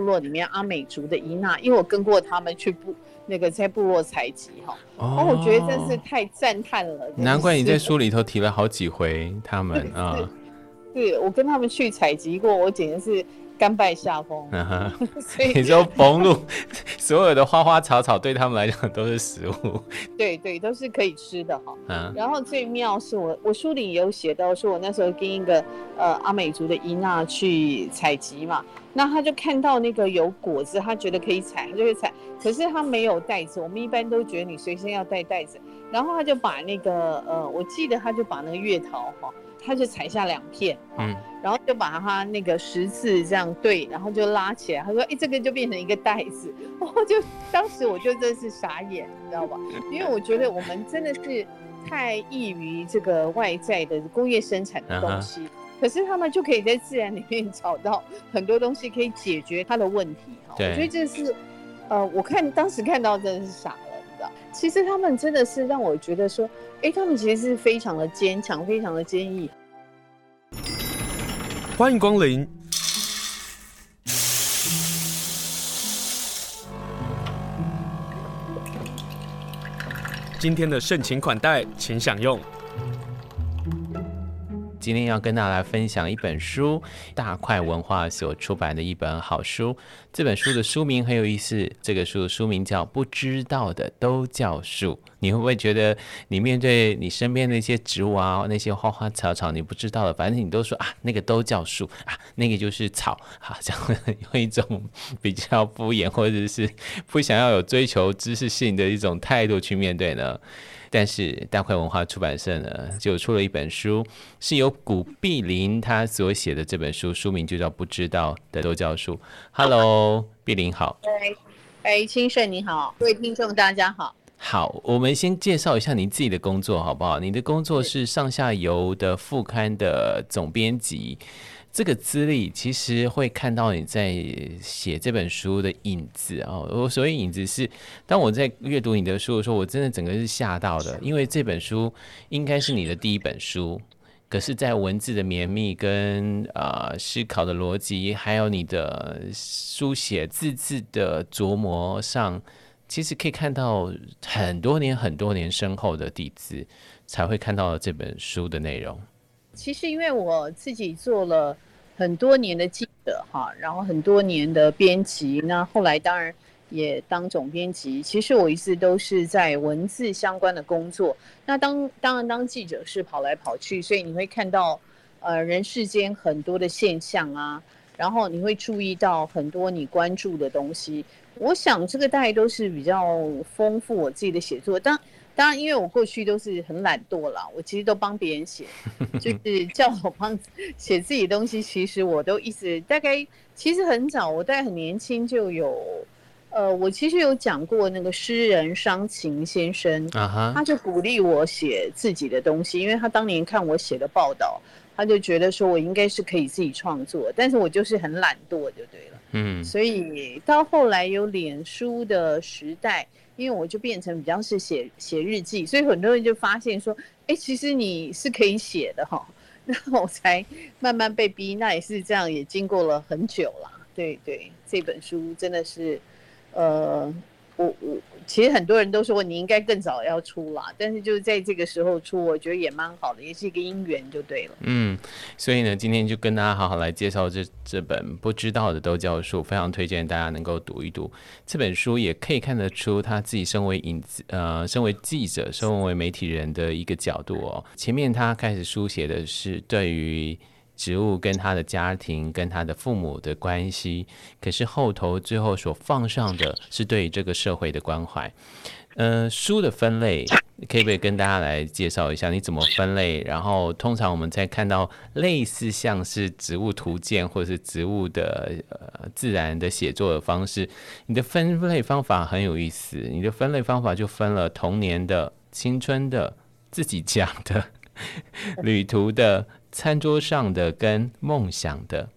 部落里面阿美族的伊娜，因为我跟过他们去部那个在部落采集哈，哦，我觉得真是太赞叹了。难怪你在书里头提了好几回他们 啊，对，我跟他们去采集过，我简直是。甘拜下风，嗯、所以 你说逢路所有的花花草草对他们来讲都是食物，对对，都是可以吃的哈。嗯，然后最妙是我我书里有写到，说我那时候跟一个呃阿美族的伊娜去采集嘛，那他就看到那个有果子，他觉得可以采，他就会采，可是他没有袋子，我们一般都觉得你随身要带袋子，然后他就把那个呃，我记得他就把那个月桃哈。他就采下两片，嗯，然后就把它那个十字这样对，然后就拉起来。他说：“哎、欸，这个就变成一个袋子。”我就当时我就真是傻眼，你知道吧？因为我觉得我们真的是太易于这个外在的工业生产的东西，可是他们就可以在自然里面 找到很多东西可以解决他的问题。哈，我觉得这是，呃，我看当时看到真的是傻了，你知道？其实他们真的是让我觉得说。哎，他们其实是非常的坚强，非常的坚毅。欢迎光临。今天的盛情款待，请享用。今天要跟大家来分享一本书，大块文化所出版的一本好书。这本书的书名很有意思，这个书的书名叫《不知道的都叫树》。你会不会觉得，你面对你身边那些植物啊，那些花花草草，你不知道的，反正你都说啊，那个都叫树啊，那个就是草，好像用一种比较敷衍或者是不想要有追求知识性的一种态度去面对呢？但是大块文化出版社呢，就出了一本书，是由古碧林他所写的这本书，书名就叫《不知道的都叫树》。Hello，碧林好。哎，哎，清盛你好，各位听众大家好。好，我们先介绍一下你自己的工作好不好？你的工作是上下游的副刊的总编辑。这个资历其实会看到你在写这本书的影子哦。我所谓影子是，当我在阅读你的书的时候，我真的整个是吓到的，因为这本书应该是你的第一本书，可是，在文字的绵密跟、呃、思考的逻辑，还有你的书写字字的琢磨上，其实可以看到很多年、很多年深厚的底子，才会看到这本书的内容。其实，因为我自己做了很多年的记者哈，然后很多年的编辑，那后来当然也当总编辑。其实我一直都是在文字相关的工作。那当当然当记者是跑来跑去，所以你会看到呃人世间很多的现象啊，然后你会注意到很多你关注的东西。我想这个大概都是比较丰富我自己的写作。当当然，因为我过去都是很懒惰啦，我其实都帮别人写，就 是叫我帮写自己的东西。其实我都一直大概，其实很早，我大概很年轻就有，呃，我其实有讲过那个诗人商禽先生，uh -huh. 他就鼓励我写自己的东西，因为他当年看我写的报道，他就觉得说我应该是可以自己创作，但是我就是很懒惰，就对了，嗯，所以到后来有脸书的时代。因为我就变成比较是写写日记，所以很多人就发现说，哎，其实你是可以写的哈，然后我才慢慢被逼，那也是这样，也经过了很久了。对对，这本书真的是，呃。我我其实很多人都说你应该更早要出啦，但是就是在这个时候出，我觉得也蛮好的，也是一个因缘就对了。嗯，所以呢，今天就跟大家好好来介绍这这本不知道的都叫树，非常推荐大家能够读一读这本书，也可以看得出他自己身为影子呃，身为记者、身为媒体人的一个角度哦。前面他开始书写的是对于。植物跟他的家庭、跟他的父母的关系，可是后头最后所放上的是对这个社会的关怀。呃，书的分类，可以不可以跟大家来介绍一下你怎么分类？然后通常我们在看到类似像是植物图鉴或者是植物的呃自然的写作的方式，你的分类方法很有意思。你的分类方法就分了童年的、青春的、自己讲的、旅途的。餐桌上的跟梦想的，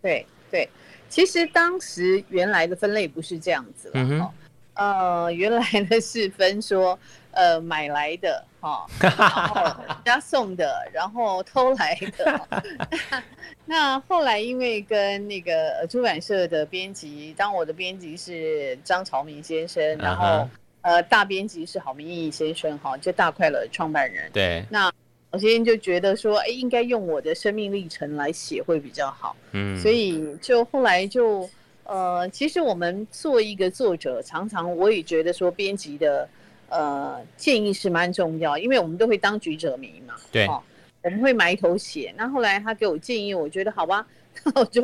对对，其实当时原来的分类不是这样子了，嗯、呃，原来的是分说，呃，买来的哈，然后人家送的，然后偷来的。那后来因为跟那个出版社的编辑，当我的编辑是张朝明先生，然后、uh -huh. 呃大编辑是郝明义先生，哈，就大快乐创办人。对，那我今天就觉得说，哎，应该用我的生命历程来写会比较好。嗯，所以就后来就呃，其实我们做一个作者，常常我也觉得说编辑的。呃，建议是蛮重要，因为我们都会当局者迷嘛。对，哦、我们会埋头写。那后来他给我建议，我觉得好吧，那 我就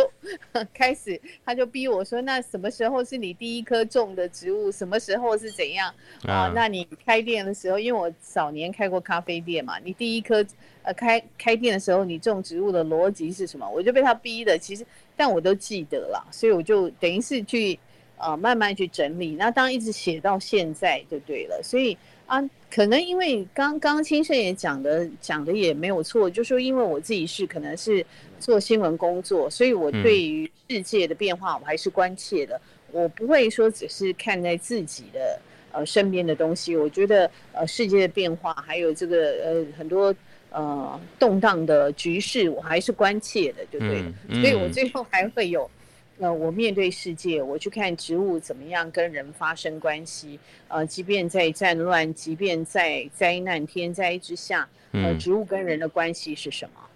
开始，他就逼我说，那什么时候是你第一棵种的植物？什么时候是怎样啊？那你开店的时候，因为我早年开过咖啡店嘛，你第一颗呃开开店的时候，你种植物的逻辑是什么？我就被他逼的，其实但我都记得了，所以我就等于是去。呃，慢慢去整理，那当然一直写到现在就对了。所以啊，可能因为刚刚青盛也讲的讲的也没有错，就说因为我自己是可能是做新闻工作，所以我对于世界的变化我还是关切的。我不会说只是看在自己的呃身边的东西，我觉得呃世界的变化还有这个呃很多呃动荡的局势，我还是关切的，就对了。所以我最后还会有。那我面对世界，我去看植物怎么样跟人发生关系。呃，即便在战乱，即便在灾难天灾之下，呃，植物跟人的关系是什么？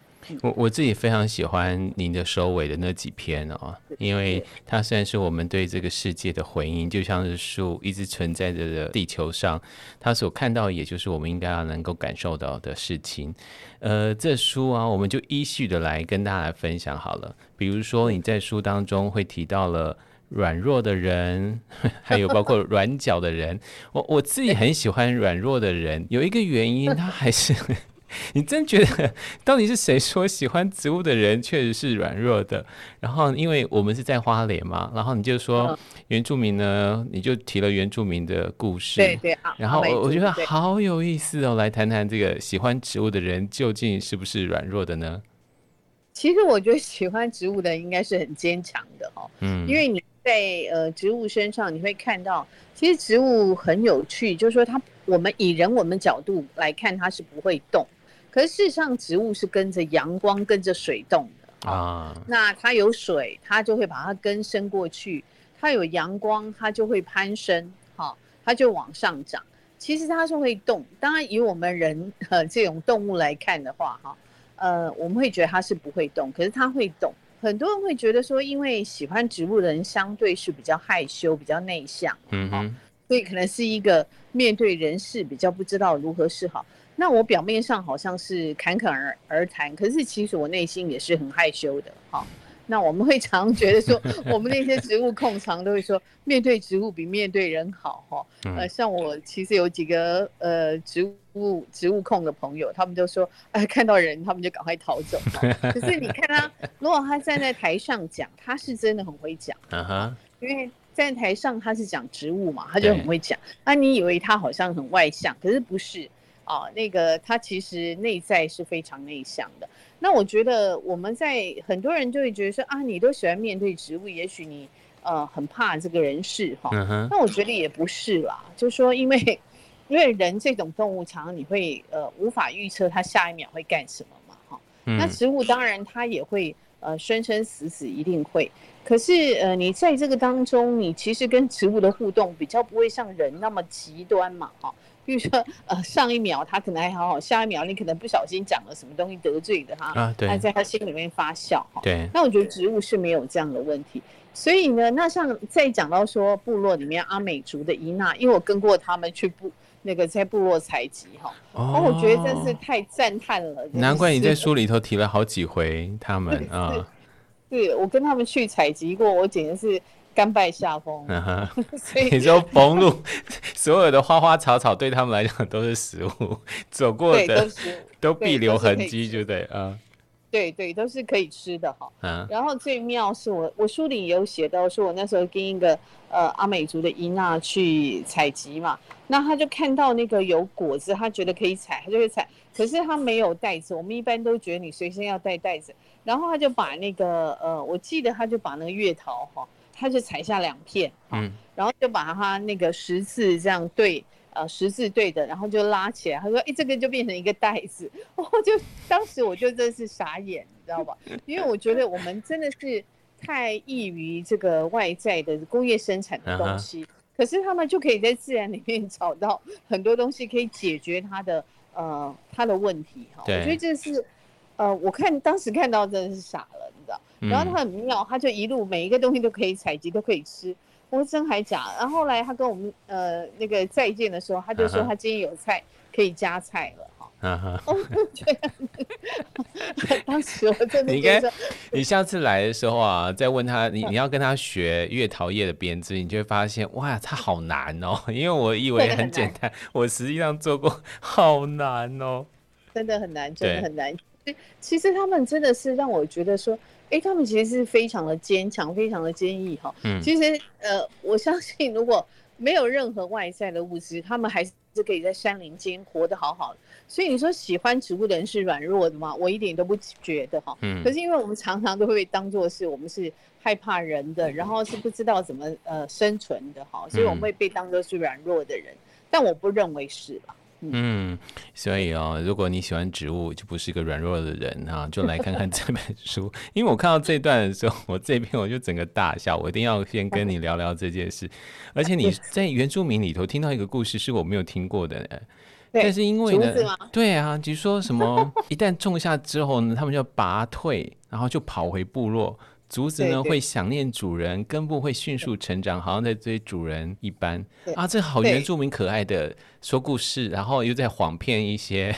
我我自己非常喜欢您的收尾的那几篇哦，因为它虽然是我们对这个世界的回应，就像是树一直存在着的地球上，它所看到也就是我们应该要能够感受到的事情。呃，这书啊，我们就依序的来跟大家来分享好了。比如说你在书当中会提到了软弱的人，还有包括软脚的人。我我自己很喜欢软弱的人，有一个原因，他还是。你真觉得到底是谁说喜欢植物的人确实是软弱的？然后因为我们是在花莲嘛，然后你就说原住民呢，你就提了原住民的故事。对对。然后我我觉得好有意思哦，来谈谈这个喜欢植物的人究竟是不是软弱的呢？其实我觉得喜欢植物的人应该是很坚强的哦。嗯。因为你在呃植物身上你会看到，其实植物很有趣，就是说它我们以人我们角度来看它是不会动。可是事实上，植物是跟着阳光、跟着水动的啊。那它有水，它就会把它根伸过去；它有阳光，它就会攀升，哈，它就往上长。其实它是会动。当然，以我们人呃这种动物来看的话，哈，呃，我们会觉得它是不会动，可是它会动。很多人会觉得说，因为喜欢植物的人相对是比较害羞、比较内向，嗯哼，所以可能是一个面对人事比较不知道如何是好。那我表面上好像是侃侃而而谈，可是其实我内心也是很害羞的。哈，那我们会常觉得说，我们那些植物控常都会说，面对植物比面对人好。哈，呃，像我其实有几个呃植物植物控的朋友，他们就说，哎，看到人他们就赶快逃走。可是你看他，如果他站在台上讲，他是真的很会讲。嗯哼，因为站在台上他是讲植物嘛，他就很会讲。那你以为他好像很外向，可是不是。啊，那个他其实内在是非常内向的。那我觉得我们在很多人就会觉得说啊，你都喜欢面对植物，也许你呃很怕这个人事哈。那我觉得也不是啦，就是说因为 因为人这种动物，常常你会呃无法预测它下一秒会干什么嘛哈。那植物当然它也会呃生生死死一定会，可是呃你在这个当中，你其实跟植物的互动比较不会像人那么极端嘛哈。比如说，呃，上一秒他可能还好好，下一秒你可能不小心讲了什么东西得罪的他，啊，对，他在他心里面发笑哈。对，那我觉得植物是没有这样的问题。所以呢，那像再讲到说部落里面阿美族的伊娜，因为我跟过他们去部那个在部落采集哈，哦，我觉得真是太赞叹了。难怪你在书里头提了好几回他们啊。对，我跟他们去采集过，我简直是。甘拜下风，所以你说逢路所有的花花草草对他们来讲都是食物，走过的都必留痕迹，就对啊。对对，都是可以吃的哈。嗯。然后最妙是我我书里也有写到，说我那时候跟一个呃阿美族的伊娜去采集嘛，那他就看到那个有果子，他觉得可以采，他就会采。可是他没有袋子，我们一般都觉得你随身要带袋子。然后他就把那个呃，我记得他就把那个月桃哈。他就采下两片，嗯，然后就把它那个十字这样对呃十字对的，然后就拉起来，他说：“哎，这个就变成一个袋子。” 我，就当时我就真是傻眼，你知道吧？因为我觉得我们真的是太易于这个外在的工业生产的东西，uh -huh. 可是他们就可以在自然里面找到很多东西可以解决他的呃他的问题哈。我觉得这是呃，我看当时看到真的是傻了。你知道然后他很妙，他就一路每一个东西都可以采集，都可以吃。我说真还假？然后后来他跟我们呃那个再见的时候，他就说他今天有菜可以加菜了哈。嗯哼。我觉得 当时我真的你应该，你下次来的时候啊，再问他，你你要跟他学月桃叶的编织，你就会发现哇，他好难哦。因为我以为很简单，我实际上做过，好难哦。真的很难，真的很难。其实他们真的是让我觉得说。哎，他们其实是非常的坚强，非常的坚毅哈。嗯，其实呃，我相信如果没有任何外在的物质，他们还是可以在山林间活得好好的。所以你说喜欢植物的人是软弱的吗？我一点都不觉得哈。嗯。可是因为我们常常都会被当做是我们是害怕人的，然后是不知道怎么呃生存的哈，所以我们会被当做是软弱的人，但我不认为是吧。嗯，所以哦，如果你喜欢植物，就不是一个软弱的人哈、啊，就来看看这本书。因为我看到这段的时候，我这边我就整个大笑。我一定要先跟你聊聊这件事。而且你在原住民里头听到一个故事，是我没有听过的。但是因为呢，对啊，就是说什么一旦种下之后呢，他们就拔退，然后就跑回部落。竹子呢会想念主人，根部会迅速成长，好像在追主人一般啊！这好原住民可爱的说故事，然后又在谎骗一些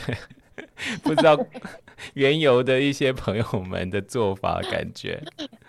不知道 缘由的一些朋友们的做法，感觉。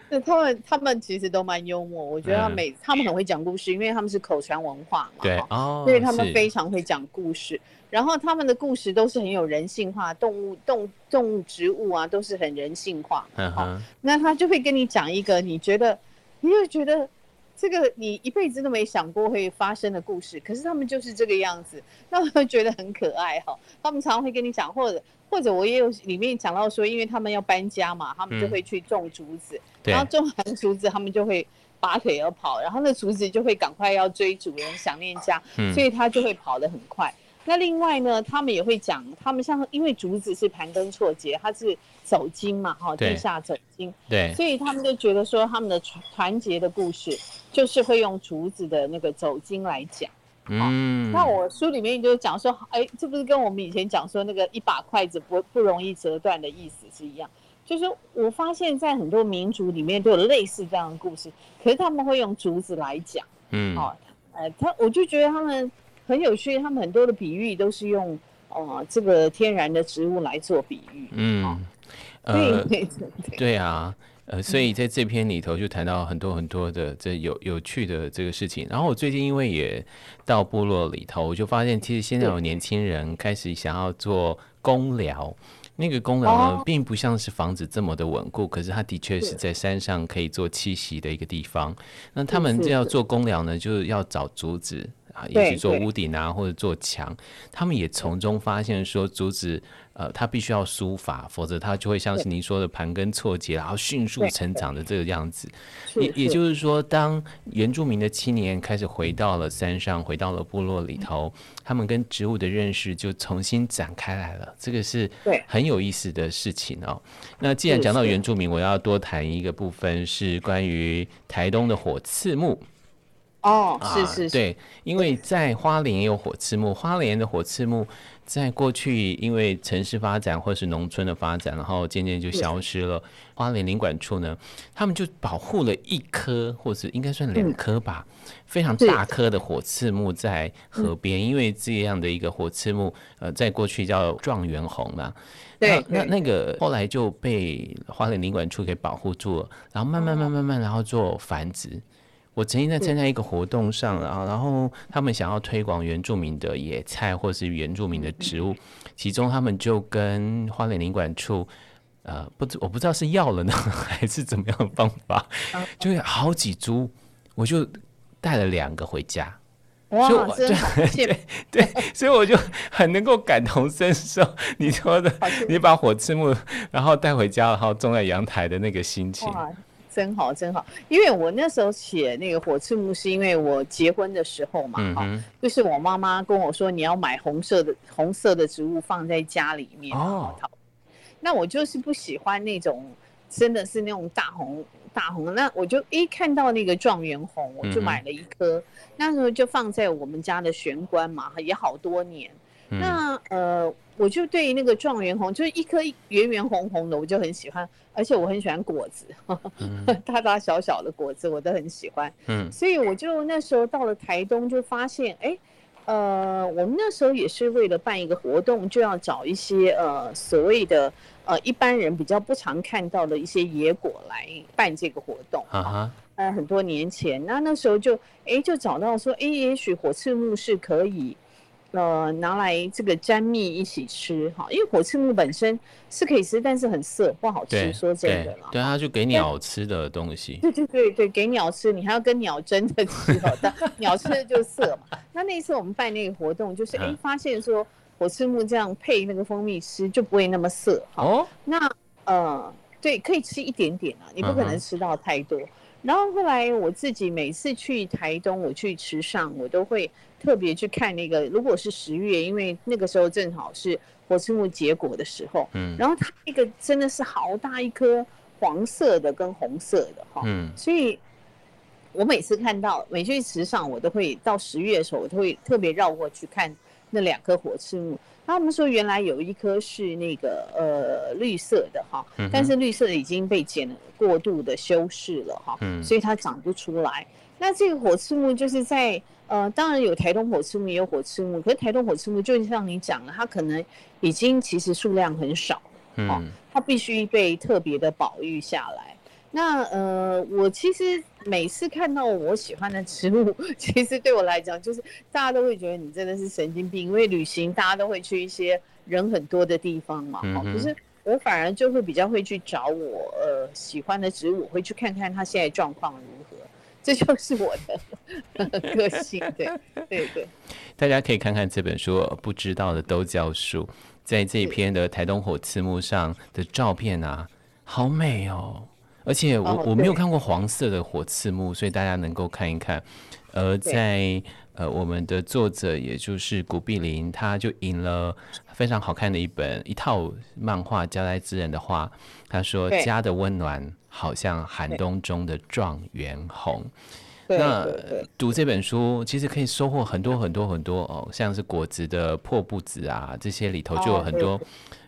对，他们他们其实都蛮幽默，我觉得他每、嗯、他们很会讲故事，因为他们是口传文化嘛，对哦，所以他们非常会讲故事。然后他们的故事都是很有人性化，动物、动动物、植物啊，都是很人性化。嗯哼，那他就会跟你讲一个你觉得，你就觉得这个你一辈子都没想过会发生的故事，可是他们就是这个样子，那我会觉得很可爱哈。他们常常会跟你讲，或者或者我也有里面讲到说，因为他们要搬家嘛，他们就会去种竹子，嗯、然后种完竹子，他们就会拔腿而跑，然后那竹子就会赶快要追主人，想念家，所以他就会跑得很快。那另外呢，他们也会讲，他们像因为竹子是盘根错节，它是走经嘛，哈，地下走经，对，所以他们就觉得说他们的团结的故事，就是会用竹子的那个走经来讲。嗯，那我书里面就讲说，哎，这不是跟我们以前讲说那个一把筷子不不容易折断的意思是一样？就是我发现，在很多民族里面都有类似这样的故事，可是他们会用竹子来讲。嗯，好，呃，他我就觉得他们。很有趣，他们很多的比喻都是用呃这个天然的植物来做比喻。嗯，呃，对啊，呃，所以在这篇里头就谈到很多很多的这有有趣的这个事情。然后我最近因为也到部落里头，我就发现其实现在有年轻人开始想要做公寮。那个公寮呢，并不像是房子这么的稳固，可是它的确是在山上可以做栖息的一个地方。那他们这要做公寮呢，就是要找竹子。啊，也许做屋顶啊，或者做墙，他们也从中发现说，竹子，呃，他必须要书法，否则他就会像是您说的盘根错节，然后迅速成长的这个样子。也也就是说，当原住民的青年开始回到了山上，回到了部落里头，他们跟植物的认识就重新展开来了。这个是很有意思的事情哦。那既然讲到原住民，我要多谈一个部分，是关于台东的火刺木。哦，是是是，对，因为在花莲也有火刺木，花莲的火刺木在过去因为城市发展或是农村的发展，然后渐渐就消失了。花莲林管处呢，他们就保护了一棵，或者应该算两棵吧，非常大棵的火刺木在河边，因为这样的一个火刺木，呃，在过去叫状元红嘛，那那那个后来就被花莲林管处给保护住了，然后慢慢慢慢慢，然后做繁殖。我曾经在参加一个活动上，然后然后他们想要推广原住民的野菜或是原住民的植物，其中他们就跟花莲领馆处，呃，不知我不知道是要了呢 还是怎么样的方法，就有好几株，我就带了两个回家。哇，所以我对对对，所以我就很能够感同身受你说的，你把火刺木然后带回家，然后种在阳台的那个心情。真好真好，因为我那时候写那个火刺木，是因为我结婚的时候嘛，哈、嗯，就是我妈妈跟我说，你要买红色的红色的植物放在家里面哦。那我就是不喜欢那种真的是那种大红大红，那我就一看到那个状元红，我就买了一颗，嗯、那时候就放在我们家的玄关嘛，也好多年。嗯、那呃，我就对那个状元红，就是一颗圆圆红红的，我就很喜欢，而且我很喜欢果子，嗯、大大小小的果子我都很喜欢。嗯，所以我就那时候到了台东，就发现，哎，呃，我们那时候也是为了办一个活动，就要找一些呃所谓的呃一般人比较不常看到的一些野果来办这个活动。啊哈，呃，很多年前，那那时候就哎就找到说，哎，也许火刺木是可以。呃，拿来这个沾蜜一起吃哈，因为火刺木本身是可以吃，但是很涩，不好吃。说这个了，对，它就给鸟吃的东西。对对对对，给鸟吃，你还要跟鸟争着吃哦，但 鸟吃的就涩嘛。那那一次我们办那个活动，就是哎，发现说火刺木这样配那个蜂蜜吃就不会那么涩。哦，那呃，对，可以吃一点点啊，你不可能吃到太多。然后后来我自己每次去台东，我去池上，我都会。特别去看那个，如果是十月，因为那个时候正好是火刺木结果的时候，嗯，然后它那个真的是好大一颗黄色的跟红色的哈，嗯，所以我每次看到每去池上，我都会到十月的时候，我都会特别绕过去看那两颗火刺木。他们说原来有一颗是那个呃绿色的哈，但是绿色的已经被剪了过度的修饰了哈，嗯，所以它长不出来。那这个火刺木就是在。呃，当然有台东火刺木，也有火刺木。可是台东火刺木，就像你讲了，它可能已经其实数量很少，嗯、哦，它必须被特别的保育下来。那呃，我其实每次看到我喜欢的植物，其实对我来讲，就是大家都会觉得你真的是神经病，因为旅行大家都会去一些人很多的地方嘛，哈、嗯。可是我反而就会比较会去找我呃喜欢的植物，我会去看看它现在状况。这就是我的 个性，对对对。大家可以看看这本书，不知道的都叫书。在这一篇的台东火刺木上的照片啊，好美哦！而且我、哦、我没有看过黄色的火刺木，所以大家能够看一看。而在呃，我们的作者也就是古碧林，他就引了非常好看的一本一套漫画，交代之人的话，他说：“家的温暖。”好像寒冬中的状元红。那读这本书其实可以收获很多很多很多哦，像是果子的破布子啊，这些里头就有很多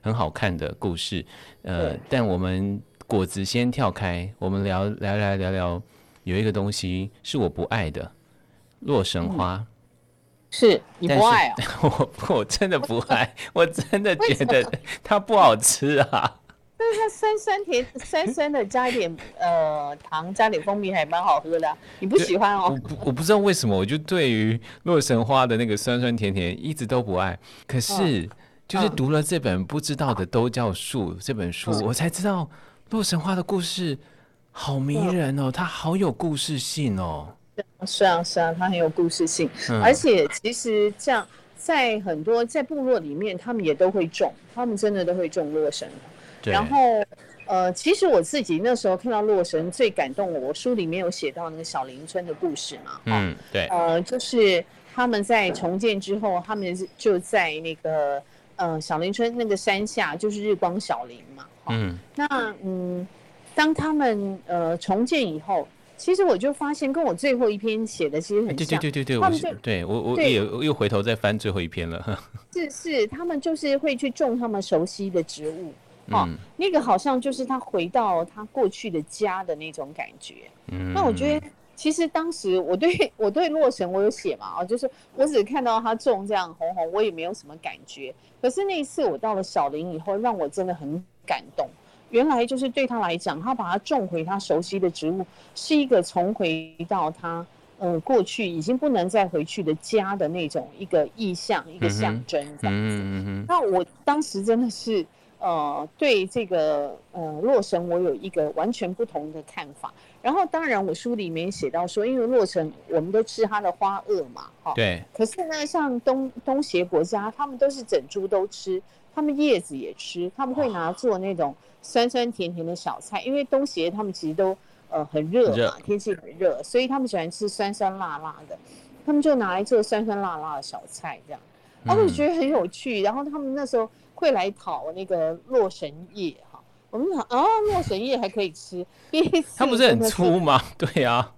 很好看的故事。呃，但我们果子先跳开，我们聊聊聊聊聊，有一个东西是我不爱的，洛神花。嗯、是你不爱啊？我我真的不 爱，我真的觉得它不好吃啊。但是它酸酸甜酸酸的，加一点呃糖，加点蜂蜜，还蛮好喝的，啊。你不喜欢哦？我我不知道为什么，我就对于洛神花的那个酸酸甜甜一直都不爱。可是就是读了这本《不知道的都叫树》这本书，我才知道洛神花的故事好迷人哦，它好有故事性哦。是啊是啊，它很有故事性，而且其实这样在很多在部落里面，他们也都会种，他们真的都会种洛神。然后，呃，其实我自己那时候看到洛神最感动我，我书里面有写到那个小林村的故事嘛，嗯，对，呃，就是他们在重建之后，他们就在那个呃小林村那个山下，就是日光小林嘛，嗯，那嗯，当他们呃重建以后，其实我就发现跟我最后一篇写的其实很像，对对对对对，他们就对我我也又回头再翻最后一篇了，是是，他们就是会去种他们熟悉的植物。哦，那个好像就是他回到他过去的家的那种感觉。嗯，那我觉得其实当时我对 我对洛神我有写嘛，哦，就是我只看到他种这样红红，我也没有什么感觉。可是那一次我到了小林以后，让我真的很感动。原来就是对他来讲，他把它种回他熟悉的植物，是一个重回到他呃过去已经不能再回去的家的那种一个意象，一个象征这样子。嗯嗯，那我当时真的是。呃，对这个呃洛神，我有一个完全不同的看法。然后，当然我书里面写到说，因为洛神我们都吃它的花萼嘛，哈。对。可是呢，像东东协国家，他们都是整株都吃，他们叶子也吃，他们会拿做那种酸酸甜甜的小菜。因为东协他们其实都呃很热嘛，天气很热，所以他们喜欢吃酸酸辣辣的，他们就拿来做酸酸辣辣的小菜这样，然后我就觉得很有趣。然后他们那时候会来讨那个洛神叶哈，我们想啊，洛神叶还可以吃，他不是很粗吗？对呀。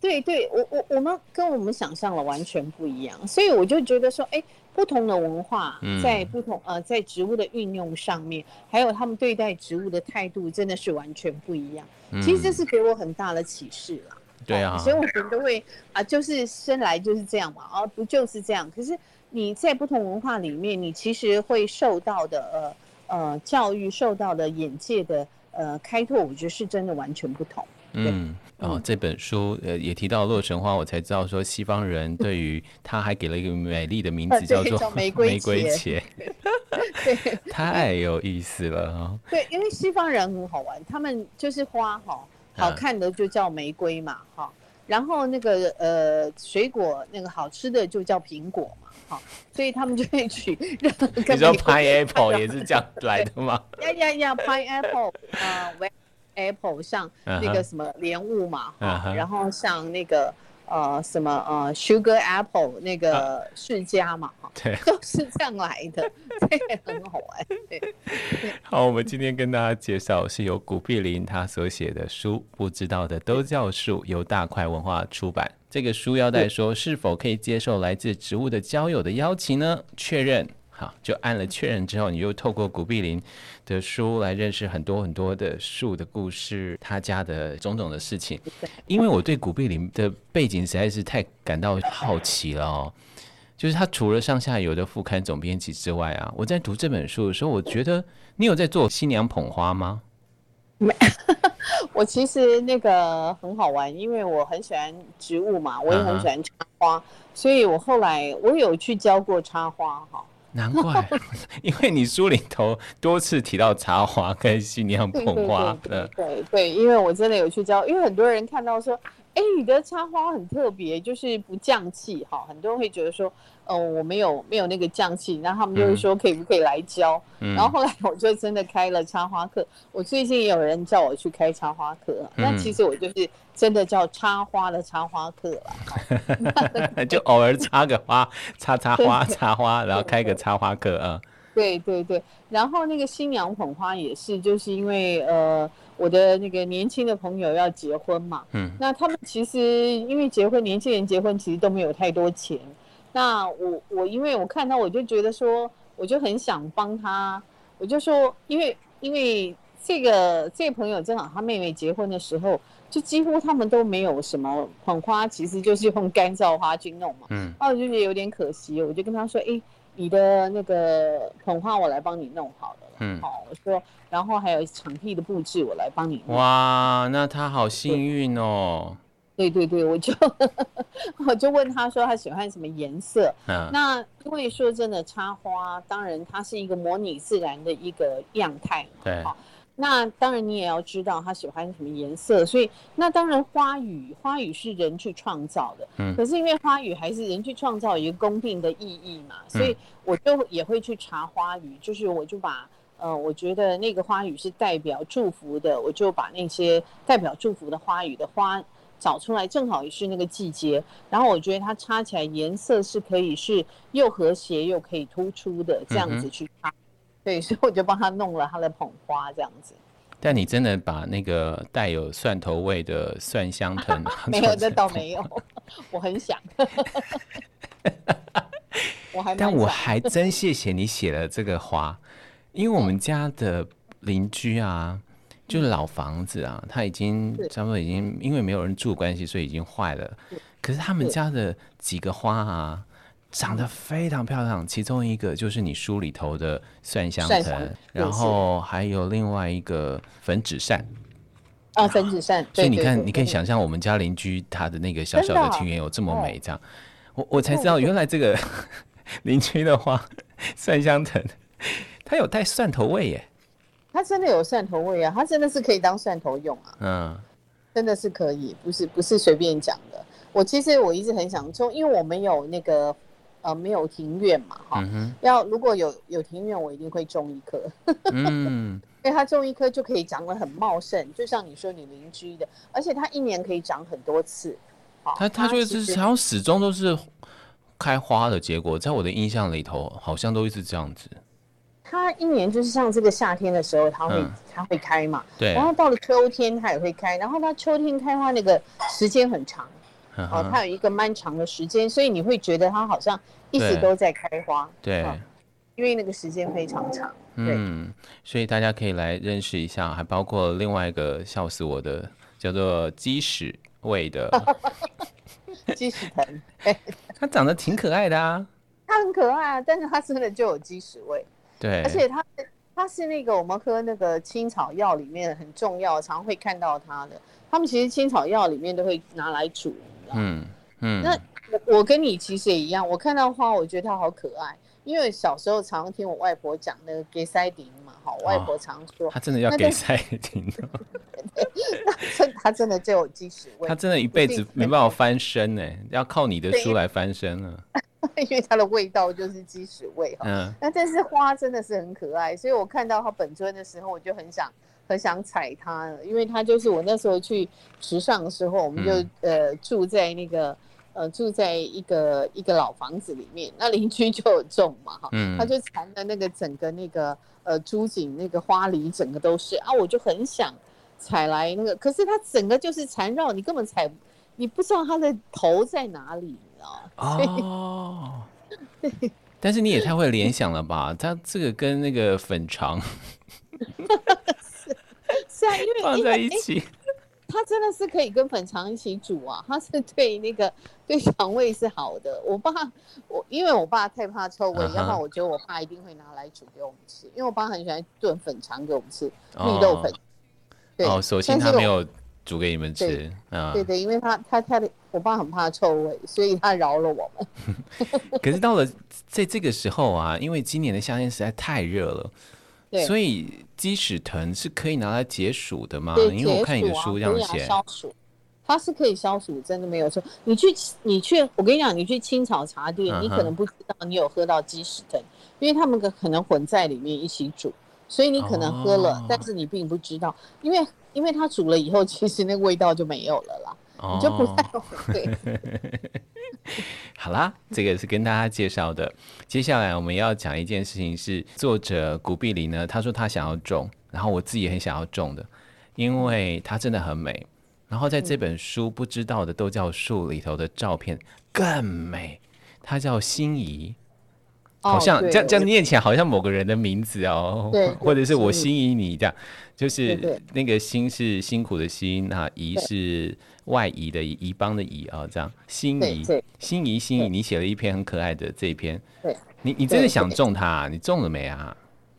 对对，我我我们跟我们想象的完全不一样，所以我就觉得说，哎，不同的文化在不同、嗯、呃在植物的运用上面，还有他们对待植物的态度，真的是完全不一样。嗯、其实这是给我很大的启示了。对啊，所以我们都会啊，就是生来就是这样嘛，而、啊、不就是这样。可是你在不同文化里面，你其实会受到的呃呃教育，受到的眼界的呃开拓，我觉得是真的完全不同。嗯，哦，这本书呃也提到洛神花，我才知道说西方人对于它还给了一个美丽的名字，叫做玫瑰茄，对，太有意思了哈。对，因为西方人很好玩，他们就是花哈，好看的就叫玫瑰嘛，哈，然后那个呃水果那个好吃的就叫苹果嘛，哈，所以他们就会取。你说 pineapple 也是这样来的吗？呀呀呀，pineapple 啊，喂。Apple 像那个什么莲雾嘛，uh -huh. 然后像那个呃什么呃 Sugar Apple 那个世家嘛，对、uh 都是这样来的，这也，很好玩。对，好，我们今天跟大家介绍是由古碧林他所写的书《不知道的都叫树》，由大块文化出版。这个书腰带说是否可以接受来自植物的交友的邀请呢？确认。好，就按了确认之后，你又透过古碧林的书来认识很多很多的树的故事，他家的种种的事情。因为我对古碧林的背景实在是太感到好奇了哦。就是他除了上下游的副刊总编辑之外啊，我在读这本书的时候，我觉得你有在做新娘捧花吗？没，我其实那个很好玩，因为我很喜欢植物嘛，我也很喜欢插花，啊、所以我后来我有去教过插花哈。难怪，因为你书里头多次提到茶花跟新娘捧花的，对对，对，因为我真的有去教，因为很多人看到说，哎，你的插花很特别，就是不降气哈，很多人会觉得说。哦，我没有没有那个降气，然后他们就会说可以不可以来教，嗯，然后后来我就真的开了插花课。我最近也有人叫我去开插花课，嗯，那其实我就是真的叫插花的插花课了，就偶尔插个花，插插花，插花，然后开个插花课啊。对对对，然后那个新娘捧花也是，就是因为呃我的那个年轻的朋友要结婚嘛，嗯，那他们其实因为结婚，年轻人结婚其实都没有太多钱。那我我因为我看到我就觉得说，我就很想帮他，我就说，因为因为这个这个朋友正好他妹妹结婚的时候，就几乎他们都没有什么捧花，其实就是用 干燥花去弄嘛。嗯。那我就觉得有点可惜，我就跟他说，哎，你的那个捧花我来帮你弄好了。嗯。好，我说，然后还有场地的布置我来帮你弄。哇，那他好幸运哦。对对对，我就 我就问他说他喜欢什么颜色。嗯，那因为说真的，插花当然它是一个模拟自然的一个样态。对，好，那当然你也要知道他喜欢什么颜色。所以那当然花语花语是人去创造的。嗯，可是因为花语还是人去创造一个公定的意义嘛，所以我就也会去查花语，就是我就把呃我觉得那个花语是代表祝福的，我就把那些代表祝福的花语的花。找出来正好也是那个季节，然后我觉得它插起来颜色是可以是又和谐又可以突出的这样子去插，对，所以我就帮他弄了他的捧花这样子。但你真的把那个带有蒜头味的蒜香藤？没有，这倒没有，我很想。我还，但我还真谢谢你写了这个花，因为我们家的邻居啊。就是老房子啊，他已经差不多已经因为没有人住关系，所以已经坏了。可是他们家的几个花啊，长得非常漂亮。其中一个就是你书里头的蒜香藤，然后还有另外一个粉纸扇。啊，粉纸扇。所以你看，你可以想象我们家邻居他的那个小小的庭园有这么美，这样。我我才知道，原来这个 邻居的花蒜香藤，它有带蒜头味耶。它真的有蒜头味啊！它真的是可以当蒜头用啊！嗯，真的是可以，不是不是随便讲的。我其实我一直很想种，因为我们有那个呃没有庭院嘛，哈、嗯，要如果有有庭院，我一定会种一棵。嗯，因为它种一棵就可以长得很茂盛，就像你说你邻居的，而且它一年可以长很多次。它它就是好像始终都是开花的结果，在我的印象里头，好像都一直这样子。它一年就是像这个夏天的时候，它会、嗯、它会开嘛，对。然后到了秋天，它也会开。然后它秋天开花那个时间很长，嗯、哦，它有一个漫长的时间，所以你会觉得它好像一直都在开花，对，哦、因为那个时间非常长。对。嗯，所以大家可以来认识一下，还包括另外一个笑死我的叫做鸡屎味的。鸡屎藤，它长得挺可爱的啊，它很可爱啊，但是它真的就有鸡屎味。对，而且它它是那个我们喝那个青草药里面很重要，常会看到它的。他们其实青草药里面都会拿来煮，嗯嗯。那我我跟你其实也一样，我看到花，我觉得它好可爱。因为小时候常常听我外婆讲那个给塞丁嘛，哈，外婆常说，她真的要给塞丁那。真他真的就有鸡屎味，他真的一辈子没办法翻身呢，要靠你的书来翻身了。因为它的味道就是鸡屎味哈，嗯，那但是花真的是很可爱，所以我看到它本尊的时候，我就很想很想采它，因为它就是我那时候去池上的时候，我们就、嗯、呃住在那个呃住在一个一个老房子里面，那邻居就有种嘛哈，嗯，他就缠的那个整个那个呃朱槿那个花梨整个都是啊，我就很想采来那个，可是它整个就是缠绕，你根本踩你不知道它的头在哪里。哦，但是你也太会联想了吧？它这个跟那个粉肠啊，因为放在一起，它真的是可以跟粉肠一起煮啊。它是对那个对肠胃是好的。我爸我因为我爸太怕臭味，uh -huh. 要不然我觉得我爸一定会拿来煮给我们吃。因为我爸很喜欢炖粉肠给我们吃，绿豆粉。对哦，首先他没有。煮给你们吃啊！对对，因为他他他的我爸很怕臭味，所以他饶了我们。可是到了在这个时候啊，因为今年的夏天实在太热了，对，所以鸡屎藤是可以拿来解暑的吗？因为我看你的书这样写，消暑，它是可以消暑，真的没有错。你去你去，我跟你讲，你去青草茶店，你可能不知道你有喝到鸡屎藤，因为他们可能混在里面一起煮，所以你可能喝了，但是你并不知道，因为。因为它煮了以后，其实那个味道就没有了啦，哦、你就不太会。好啦，这个是跟大家介绍的。接下来我们要讲一件事情，是作者古碧林呢，他说他想要种，然后我自己也很想要种的，因为它真的很美。然后在这本书《不知道的都叫树》里头的照片更美，它叫心仪。好像这样这样念起来好像某个人的名字哦，对，或者是我心仪你这样，就是那个心是辛苦的心啊，仪是外移的移邦的移啊，这样心仪心仪心仪，你写了一篇很可爱的这一篇，对，你你真的想中它啊？你中了没啊？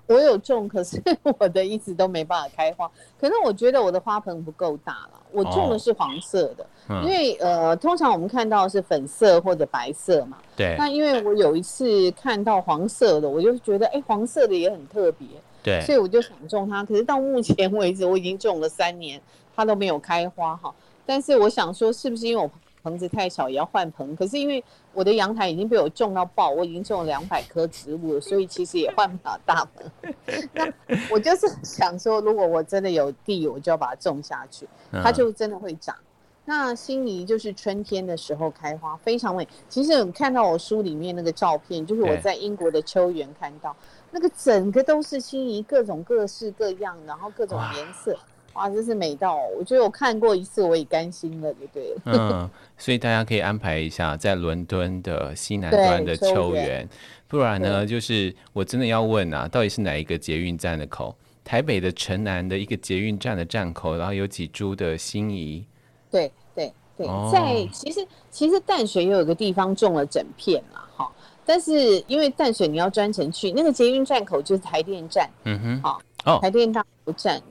我有种，可是我的一直都没办法开花。可是我觉得我的花盆不够大了。我种的是黄色的，哦、因为呃，通常我们看到的是粉色或者白色嘛。对。那因为我有一次看到黄色的，我就觉得哎，黄色的也很特别。对。所以我就想种它。可是到目前为止，我已经种了三年，它都没有开花哈。但是我想说，是不是因为我盆子太小，也要换盆？可是因为我的阳台已经被我种到爆，我已经种了两百棵植物了，所以其实也换不了大盆。那我就是想说，如果我真的有地，我就要把它种下去，它就真的会长。嗯、那心仪就是春天的时候开花，非常美。其实你看到我书里面那个照片，就是我在英国的秋园看到，那个整个都是心仪，各种各式各样，然后各种颜色。哇，真是美到！我觉得我看过一次，我也甘心了，就对了。嗯，所以大家可以安排一下，在伦敦的西南端的秋园，不然呢，就是我真的要问啊，到底是哪一个捷运站的口？台北的城南的一个捷运站的站口，然后有几株的心仪。对对对，哦、在其实其实淡水也有个地方种了整片嘛，哈，但是因为淡水你要专程去，那个捷运站口就是台电站，嗯哼，好。哦，台电大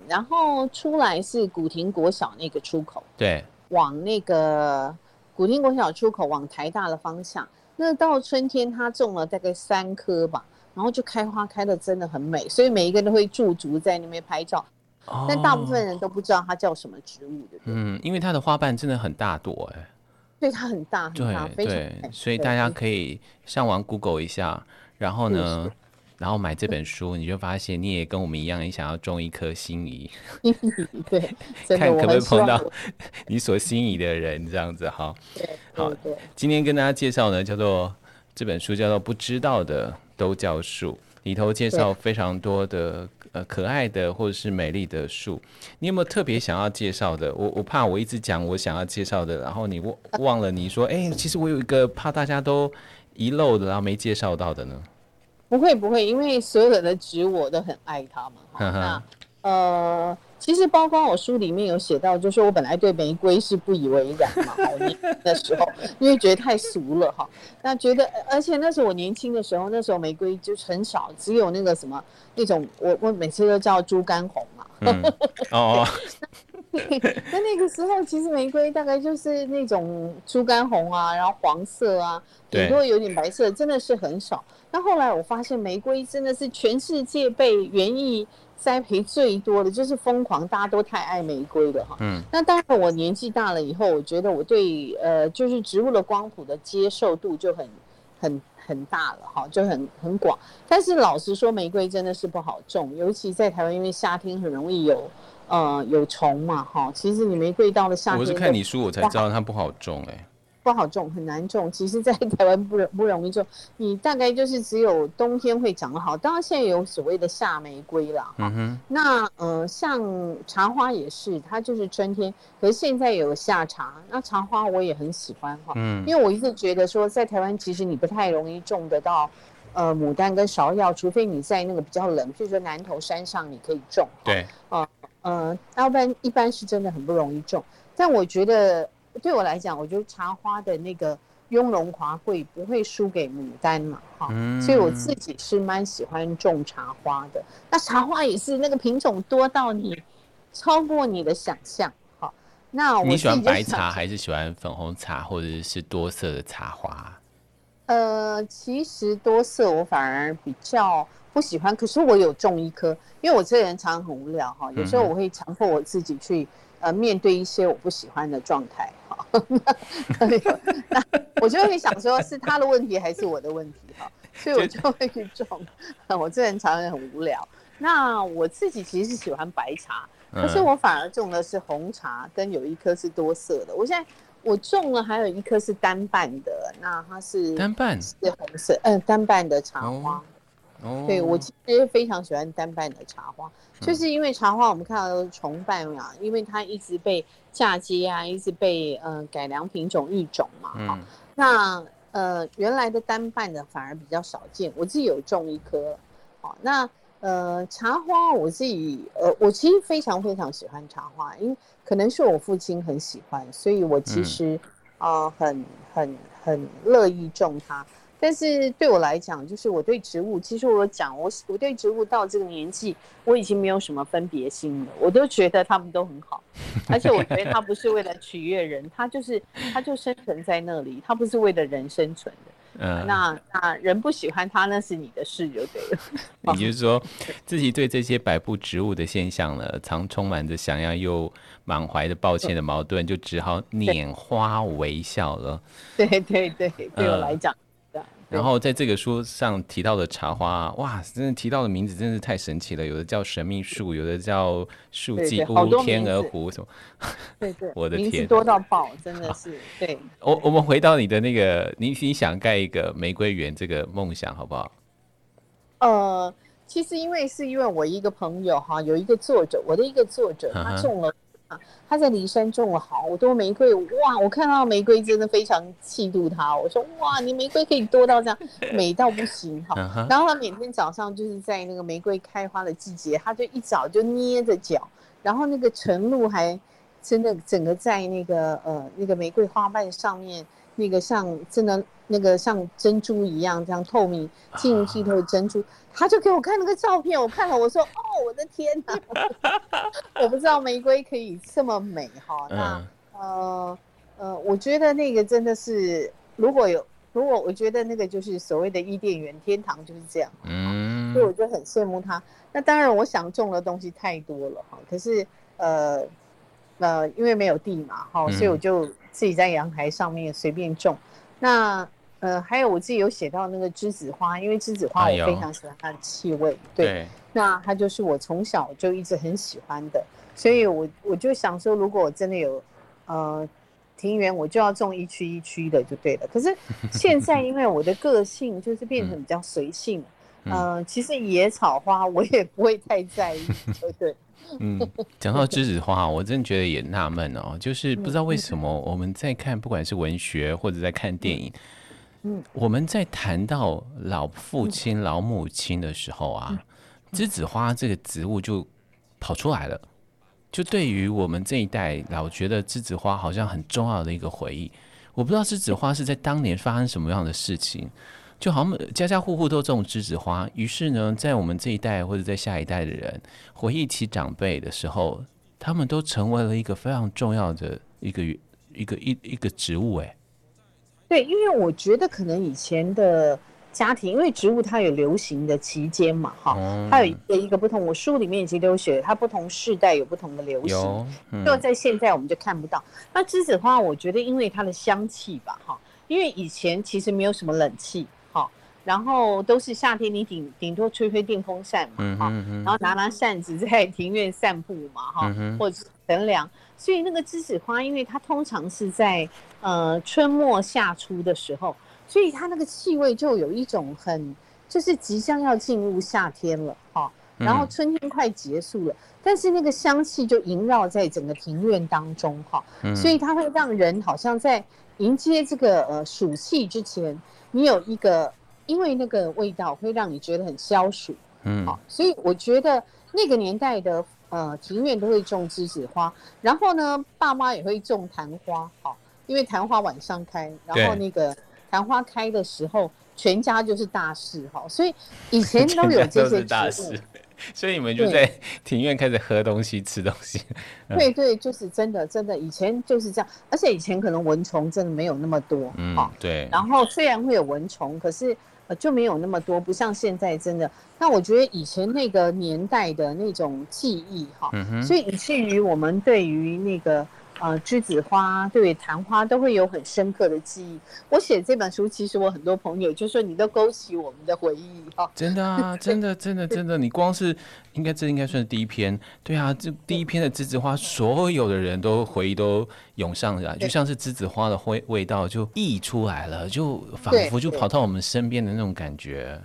然后出来是古亭国小那个出口，对，往那个古亭国小出口往台大的方向。那到春天，它种了大概三棵吧，然后就开花，开的真的很美，所以每一个人都会驻足在那边拍照。哦，但大部分人都不知道它叫什么植物的。嗯，因为它的花瓣真的很大朵，哎，对，它很大很大，非常对，所以大家可以上网 Google 一下，然后呢。然后买这本书，你就发现你也跟我们一样，你想要种一颗心仪，对，看可不可以碰到你所心仪的人，这样子哈。好，今天跟大家介绍呢，叫做这本书叫做《不知道的都叫树》，里头介绍非常多的呃可爱的或者是美丽的树。你有没有特别想要介绍的？我我怕我一直讲我想要介绍的，然后你忘忘了你说，哎、欸，其实我有一个怕大家都遗漏的，然后没介绍到的呢。不会不会，因为所有的植物我都很爱它嘛。那呃，其实包括我书里面有写到，就是我本来对玫瑰是不以为然嘛，我年轻的时候，因为觉得太俗了哈。那觉得，而且那时候我年轻的时候，那时候玫瑰就很少，只有那个什么那种，我我每次都叫猪肝红嘛。嗯、哦。那那个时候，其实玫瑰大概就是那种猪肝红啊，然后黄色啊，顶多有点白色，真的是很少。那后来我发现，玫瑰真的是全世界被园艺栽培最多的，就是疯狂，大家都太爱玫瑰了哈。嗯。那当然，我年纪大了以后，我觉得我对呃，就是植物的光谱的接受度就很很很大了哈，就很很广。但是老实说，玫瑰真的是不好种，尤其在台湾，因为夏天很容易有呃有虫嘛哈。其实你玫瑰到了夏天，我是看你书我才知道它不好种哎、欸。不好种，很难种。其实，在台湾不容不容易种。你大概就是只有冬天会长得好。当然，现在有所谓的夏玫瑰啦。嗯哼。那呃，像茶花也是，它就是春天。可是现在有夏茶，那茶花我也很喜欢哈。嗯。因为我一直觉得说，在台湾其实你不太容易种得到呃牡丹跟芍药，除非你在那个比较冷，譬如说南投山上你可以种。对。呃呃，要不然一般是真的很不容易种。但我觉得。对我来讲，我觉得茶花的那个雍容华贵不会输给牡丹嘛，哈、嗯，所以我自己是蛮喜欢种茶花的。那茶花也是那个品种多到你超过你的想象，哈。那我你喜欢白茶还是喜欢粉红茶或者是多色的茶花？呃，其实多色我反而比较不喜欢，可是我有种一颗，因为我这个人常常很无聊，哈，有时候我会强迫我自己去。呃，面对一些我不喜欢的状态，哈，那我就会想说，是他的问题还是我的问题，哈，所以我就会去种。我这人常常很无聊。那我自己其实是喜欢白茶，可是我反而种的是红茶，跟有一颗是多色的。我现在我种了，还有一颗是单瓣的，那它是单瓣是红色，嗯，单瓣的茶花。哦，对，我其实非常喜欢单瓣的茶花。就是因为茶花，我们看到都是重瓣嘛，因为它一直被嫁接啊，一直被呃改良品种育种嘛。嗯。那呃原来的单瓣的反而比较少见，我自己有种一棵。好，那呃茶花我自己呃我其实非常非常喜欢茶花，因为可能是我父亲很喜欢，所以我其实啊、呃、很很很乐意种它。但是对我来讲，就是我对植物，其实我讲，我我对植物到这个年纪，我已经没有什么分别心了，我都觉得他们都很好，而且我觉得它不是为了取悦人，它就是它就生存在那里，它不是为了人生存的。嗯，那那人不喜欢它，那是你的事就对了。也就是说，自己对这些摆布植物的现象呢，常充满着想要又满怀的抱歉的矛盾，就只好拈花微笑了。对对对，对我来讲。嗯然后在这个书上提到的茶花，哇，真的提到的名字真是太神奇了。有的叫神秘树，有的叫树际乌、天鹅湖什么。对对，我的天，多到爆，真的是。对，我我们回到你的那个，你你想盖一个玫瑰园这个梦想，好不好？呃，其实因为是因为我一个朋友哈，有一个作者，我的一个作者，他种了。他在骊山种了好多玫瑰，哇！我看到玫瑰真的非常嫉妒他。我说哇，你玫瑰可以多到这样，美到不行哈。然后他每天早上就是在那个玫瑰开花的季节，他就一早就捏着脚，然后那个晨露还真的整个在那个呃那个玫瑰花瓣上面，那个像真的那个像珍珠一样这样透明晶莹剔透的珍珠。他就给我看那个照片，我看了，我说：“哦，我的天哪！我不知道玫瑰可以这么美哈。”那呃呃，我觉得那个真的是，如果有如果我觉得那个就是所谓的伊甸园天堂就是这样，嗯，所以我就很羡慕他。那当然，我想种的东西太多了哈，可是呃呃，因为没有地嘛哈，所以我就自己在阳台上面随便种。那呃，还有我自己有写到那个栀子花，因为栀子花我非常喜欢它的气味，哎、对，对，那它就是我从小就一直很喜欢的，所以我我就想说，如果我真的有呃庭园，我就要种一区一区的就对了。可是现在因为我的个性就是变成比较随性，嗯、呃，其实野草花我也不会太在意，对 对。嗯，讲到栀子花，我真的觉得也纳闷哦，就是不知道为什么我们在看，不管是文学或者在看电影，嗯，我们在谈到老父亲、老母亲的时候啊，栀子花这个植物就跑出来了。就对于我们这一代，老觉得栀子花好像很重要的一个回忆。我不知道栀子花是在当年发生什么样的事情。就好像家家户户都种栀子花，于是呢，在我们这一代或者在下一代的人回忆起长辈的时候，他们都成为了一个非常重要的一个一个一一个植物。哎，对，因为我觉得可能以前的家庭，因为植物它有流行的期间嘛，哈、嗯，它有一个一个不同。我书里面已经都写，它不同世代有不同的流行，嗯、就在现在我们就看不到。那栀子花，我觉得因为它的香气吧，哈，因为以前其实没有什么冷气。然后都是夏天，你顶顶多吹吹电风扇嘛，哈、然后拿拿扇子在 庭院散步嘛，哈、嗯，或者乘凉。所以那个栀子花，因为它通常是在呃春末夏初的时候，所以它那个气味就有一种很，就是即将要进入夏天了，哈，然后春天快结束了，嗯、但是那个香气就萦绕在整个庭院当中，哈、嗯，所以它会让人好像在迎接这个呃暑气之前，你有一个。因为那个味道会让你觉得很消暑，嗯，好，所以我觉得那个年代的呃庭院都会种栀子花，然后呢，爸妈也会种昙花，好，因为昙花晚上开，然后那个昙花开的时候，全家就是大事，哈，所以以前都有这些大事，所以你们就在庭院开始喝东西、吃东西，对对，就是真的真的，以前就是这样，而且以前可能蚊虫真的没有那么多，嗯，对，然后虽然会有蚊虫，可是。呃，就没有那么多，不像现在真的。那我觉得以前那个年代的那种记忆哈，嗯，所以以至于我们对于那个。呃，栀子花对昙花都会有很深刻的记忆。我写这本书，其实我很多朋友就说你都勾起我们的回忆哈。真的啊，真的，真的，真的，你光是应该这应该算是第一篇，对啊，这第一篇的栀子花，所有的人都回忆都涌上来，就像是栀子花的味味道就溢出来了，就仿佛就跑到我们身边的那种感觉。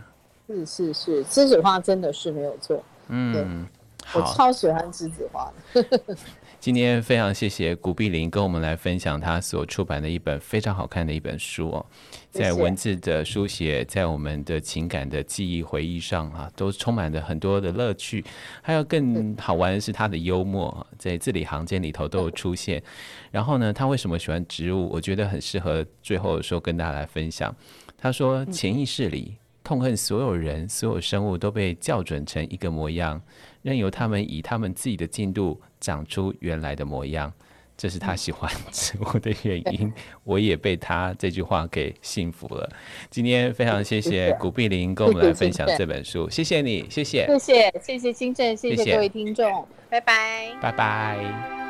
是是是，栀子花真的是没有错。嗯，我超喜欢栀子花的。今天非常谢谢古碧玲跟我们来分享她所出版的一本非常好看的一本书哦，在文字的书写，在我们的情感的记忆回忆上啊，都充满着很多的乐趣。还有更好玩的是他的幽默，在字里行间里头都有出现。然后呢，他为什么喜欢植物？我觉得很适合最后的时候跟大家来分享。他说，潜意识里痛恨所有人、所有生物都被校准成一个模样。任由他们以他们自己的进度长出原来的模样，这是他喜欢 植物的原因。我也被他这句话给幸福了。今天非常谢谢古碧玲跟我们来分享这本书，谢谢你，谢谢，谢谢，谢谢金正，谢谢各位听众，拜拜，拜拜。